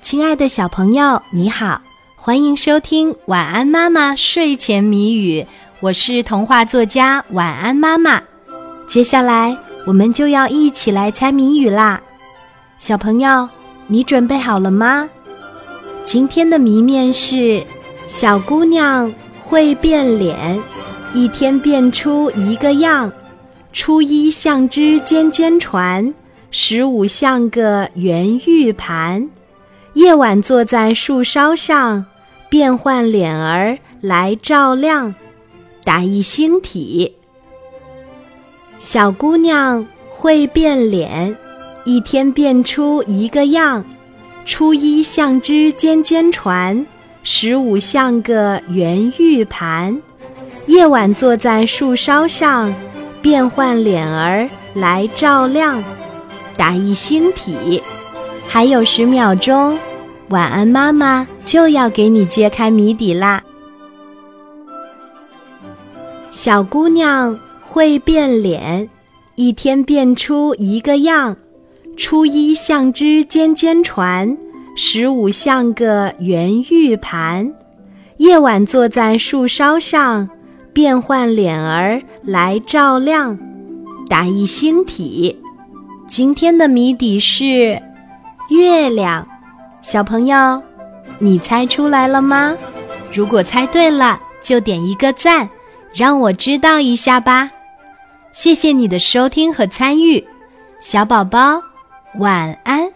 亲爱的小朋友，你好，欢迎收听《晚安妈妈睡前谜语》，我是童话作家晚安妈妈。接下来我们就要一起来猜谜语啦，小朋友，你准备好了吗？今天的谜面是：小姑娘会变脸，一天变出一个样。初一像只尖尖船，十五像个圆玉盘。夜晚坐在树梢上，变换脸儿来照亮，打一星体。小姑娘会变脸，一天变出一个样。初一像只尖尖船，十五像个圆玉盘。夜晚坐在树梢上，变换脸儿来照亮，打一星体。还有十秒钟，晚安妈妈就要给你揭开谜底啦。小姑娘会变脸，一天变出一个样。初一像只尖尖船，十五像个圆玉盘。夜晚坐在树梢上，变换脸儿来照亮，打一星体。今天的谜底是。月亮，小朋友，你猜出来了吗？如果猜对了，就点一个赞，让我知道一下吧。谢谢你的收听和参与，小宝宝，晚安。